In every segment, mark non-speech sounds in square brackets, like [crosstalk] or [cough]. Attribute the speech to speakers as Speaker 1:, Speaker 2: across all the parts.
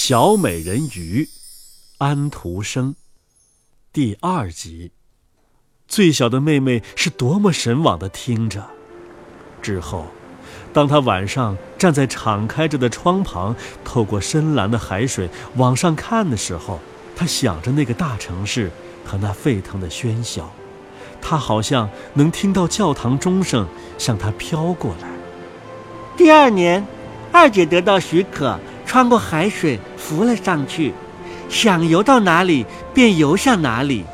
Speaker 1: 小美人鱼》，安徒生。第二集。最小的妹妹是多么神往的听着。之后，当她晚上站在敞开着的窗旁，透过深蓝的海水往上看的时候，她想着那个大城市和那沸腾的喧嚣。她好像能听到教堂钟声向她飘过来。
Speaker 2: 第二年，二姐得到许可，穿过海水浮了上去，想游到哪里便游向哪里。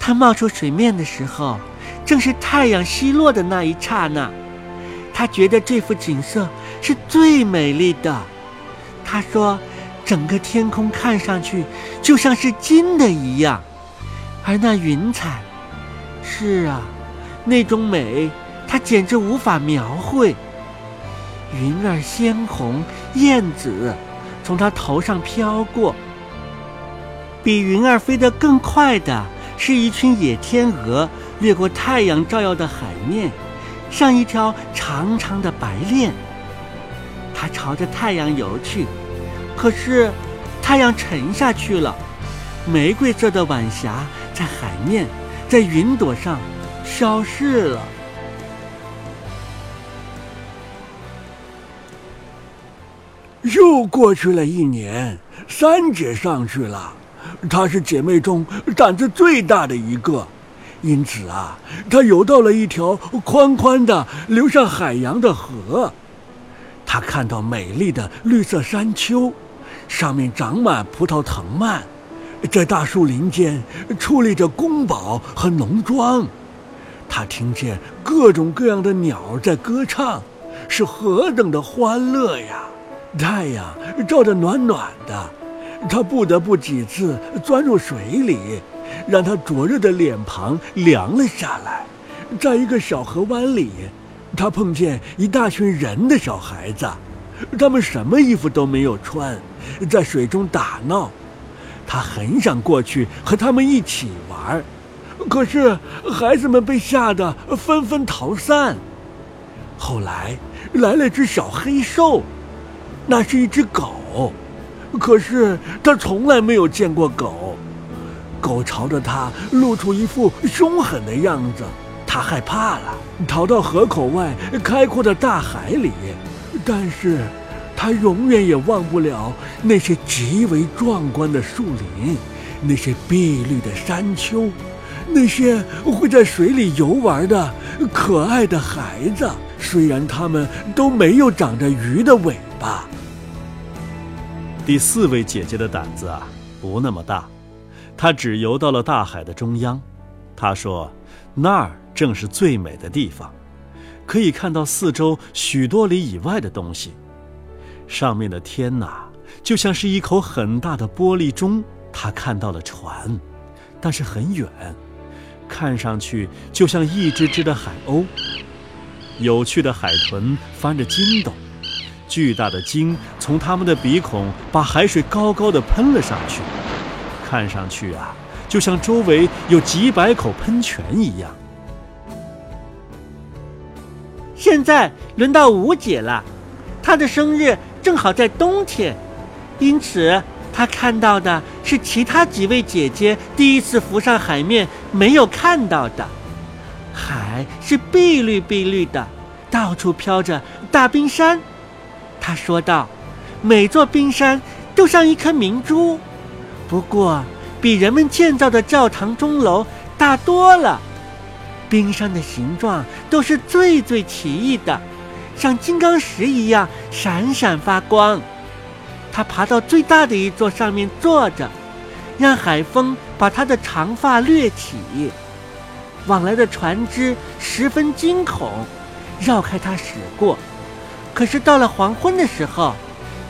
Speaker 2: 它冒出水面的时候，正是太阳西落的那一刹那。他觉得这幅景色是最美丽的。他说：“整个天空看上去就像是金的一样，而那云彩，是啊，那种美，他简直无法描绘。云儿鲜红艳紫，从他头上飘过。比云儿飞得更快的。”是一群野天鹅掠过太阳照耀的海面，像一条长长的白链。它朝着太阳游去，可是太阳沉下去了，玫瑰色的晚霞在海面，在云朵上消失了。
Speaker 3: 又过去了一年，三姐上去了。她是姐妹中胆子最大的一个，因此啊，她游到了一条宽宽的流向海洋的河。她看到美丽的绿色山丘，上面长满葡萄藤蔓，在大树林间矗立着宫堡和农庄。她听见各种各样的鸟在歌唱，是何等的欢乐呀！太阳照得暖暖的。他不得不几次钻入水里，让他灼热的脸庞凉了下来。在一个小河湾里，他碰见一大群人的小孩子，他们什么衣服都没有穿，在水中打闹。他很想过去和他们一起玩，可是孩子们被吓得纷纷逃散。后来来了只小黑兽，那是一只狗。可是他从来没有见过狗，狗朝着他露出一副凶狠的样子，他害怕了，逃到河口外开阔的大海里。但是，他永远也忘不了那些极为壮观的树林，那些碧绿的山丘，那些会在水里游玩的可爱的孩子。虽然他们都没有长着鱼的尾巴。
Speaker 1: 第四位姐姐的胆子啊，不那么大，她只游到了大海的中央。她说：“那儿正是最美的地方，可以看到四周许多里以外的东西。上面的天哪，就像是一口很大的玻璃钟。她看到了船，但是很远，看上去就像一只只的海鸥。有趣的海豚翻着筋斗。”巨大的鲸从他们的鼻孔把海水高高的喷了上去，看上去啊，就像周围有几百口喷泉一样。
Speaker 2: 现在轮到吴姐了，她的生日正好在冬天，因此她看到的是其他几位姐姐第一次浮上海面没有看到的。海是碧绿碧绿的，到处飘着大冰山。他说道：“每座冰山都像一颗明珠，不过比人们建造的教堂钟楼大多了。冰山的形状都是最最奇异的，像金刚石一样闪闪发光。”他爬到最大的一座上面坐着，让海风把他的长发掠起。往来的船只十分惊恐，绕开他驶过。可是到了黄昏的时候，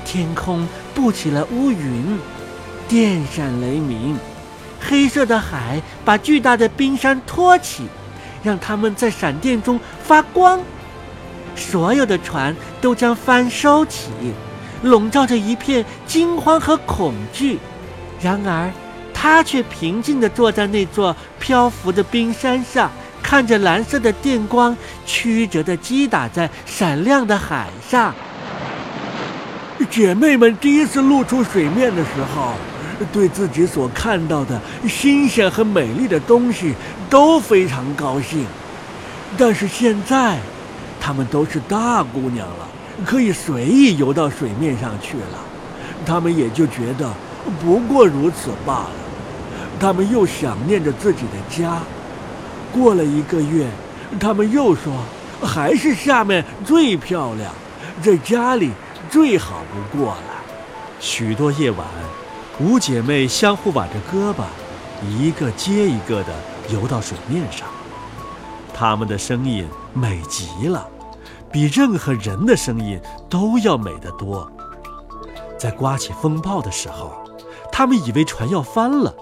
Speaker 2: 天空布起了乌云，电闪雷鸣，黑色的海把巨大的冰山托起，让它们在闪电中发光。所有的船都将帆收起，笼罩着一片惊慌和恐惧。然而，他却平静地坐在那座漂浮的冰山上。看着蓝色的电光曲折地击打在闪亮的海上，
Speaker 3: 姐妹们第一次露出水面的时候，对自己所看到的新鲜和美丽的东西都非常高兴。但是现在，她们都是大姑娘了，可以随意游到水面上去了。她们也就觉得不过如此罢了。她们又想念着自己的家。过了一个月，她们又说，还是下面最漂亮，在家里最好不过了。
Speaker 1: 许多夜晚，五姐妹相互挽着胳膊，一个接一个地游到水面上。她们的声音美极了，比任何人的声音都要美得多。在刮起风暴的时候，她们以为船要翻了，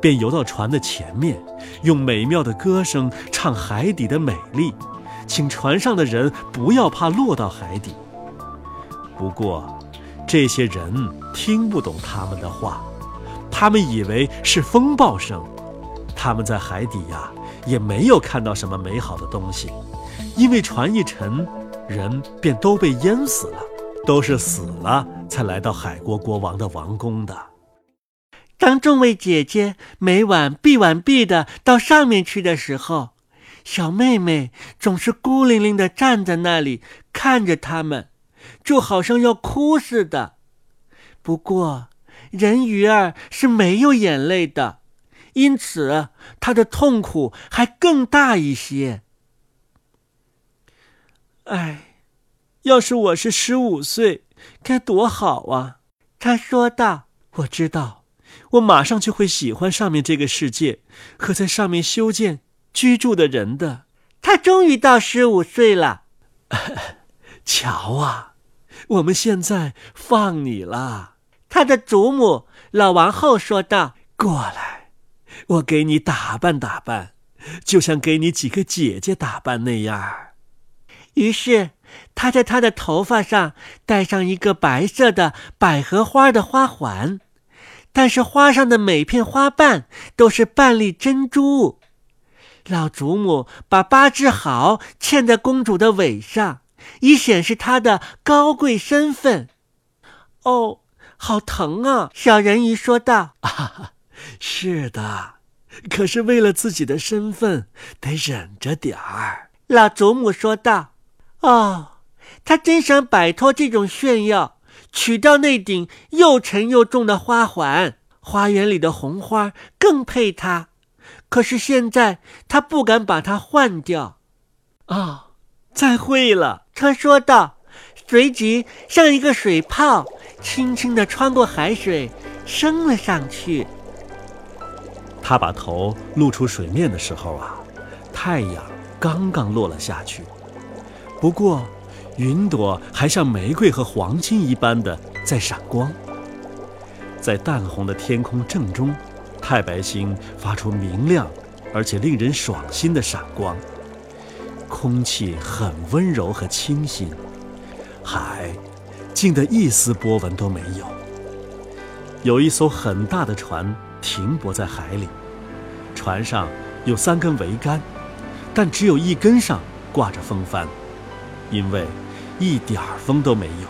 Speaker 1: 便游到船的前面，用美妙的歌声唱海底的美丽，请船上的人不要怕落到海底。不过，这些人听不懂他们的话，他们以为是风暴声。他们在海底呀。也没有看到什么美好的东西，因为船一沉，人便都被淹死了，都是死了才来到海国国王的王宫的。
Speaker 2: 当众位姐姐每晚闭完闭的到上面去的时候，小妹妹总是孤零零的站在那里看着他们，就好像要哭似的。不过，人鱼儿是没有眼泪的。因此，她的痛苦还更大一些。唉，要是我是十五岁，该多好啊！他说道：“
Speaker 1: 我知道，我马上就会喜欢上面这个世界和在上面修建、居住的人的。”
Speaker 2: 他终于到十五岁了。[laughs]
Speaker 1: 瞧啊，我们现在放你了。
Speaker 2: 他的祖母老王后说道：“
Speaker 1: 过来。”我给你打扮打扮，就像给你几个姐姐打扮那样。
Speaker 2: 于是，他在他的头发上戴上一个白色的百合花的花环，但是花上的每片花瓣都是半粒珍珠。老祖母把八只毫嵌在公主的尾上，以显示她的高贵身份。哦，好疼啊！小人鱼说道。
Speaker 1: 啊 [laughs] 是的，可是为了自己的身份，得忍着点儿。
Speaker 2: 老祖母说道：“哦，他真想摆脱这种炫耀，取掉那顶又沉又重的花环。花园里的红花更配他，可是现在他不敢把它换掉。”
Speaker 1: 啊，再会了，
Speaker 2: 他说道，随即像一个水泡，轻轻地穿过海水，升了上去。
Speaker 1: 他把头露出水面的时候啊，太阳刚刚落了下去。不过，云朵还像玫瑰和黄金一般的在闪光。在淡红的天空正中，太白星发出明亮而且令人爽心的闪光。空气很温柔和清新，海静得一丝波纹都没有。有一艘很大的船。停泊在海里，船上有三根桅杆，但只有一根上挂着风帆，因为一点儿风都没有。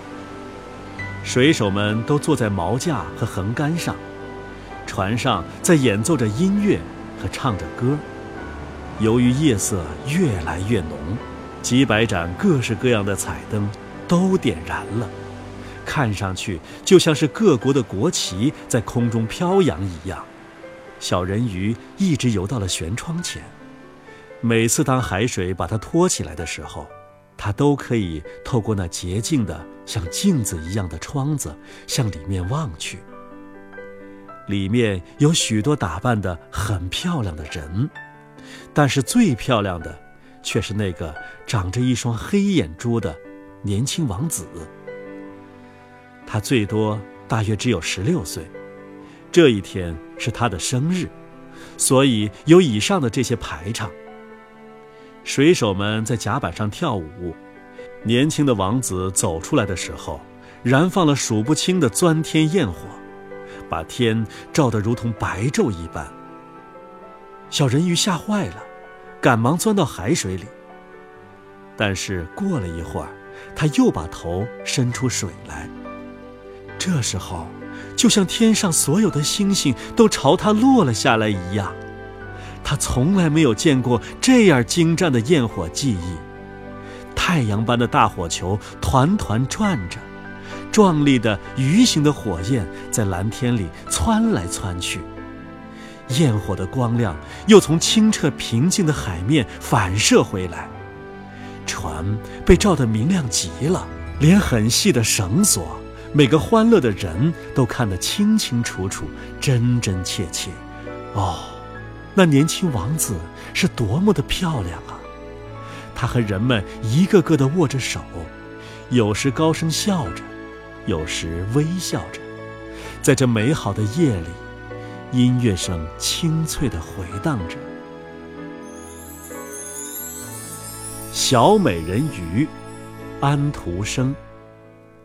Speaker 1: 水手们都坐在锚架和横杆上，船上在演奏着音乐和唱着歌。由于夜色越来越浓，几百盏各式各样的彩灯都点燃了。看上去就像是各国的国旗在空中飘扬一样。小人鱼一直游到了舷窗前。每次当海水把它托起来的时候，他都可以透过那洁净的像镜子一样的窗子向里面望去。里面有许多打扮的很漂亮的人，但是最漂亮的却是那个长着一双黑眼珠的年轻王子。他最多大约只有十六岁，这一天是他的生日，所以有以上的这些排场。水手们在甲板上跳舞，年轻的王子走出来的时候，燃放了数不清的钻天焰火，把天照得如同白昼一般。小人鱼吓坏了，赶忙钻到海水里。但是过了一会儿，他又把头伸出水来。这时候，就像天上所有的星星都朝他落了下来一样。他从来没有见过这样精湛的焰火技艺，太阳般的大火球团团转着，壮丽的鱼形的火焰在蓝天里窜来窜去。焰火的光亮又从清澈平静的海面反射回来，船被照得明亮极了，连很细的绳索。每个欢乐的人都看得清清楚楚、真真切切。哦，那年轻王子是多么的漂亮啊！他和人们一个个的握着手，有时高声笑着，有时微笑着。在这美好的夜里，音乐声清脆的回荡着。小美人鱼，安徒生。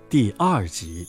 Speaker 1: 第二集。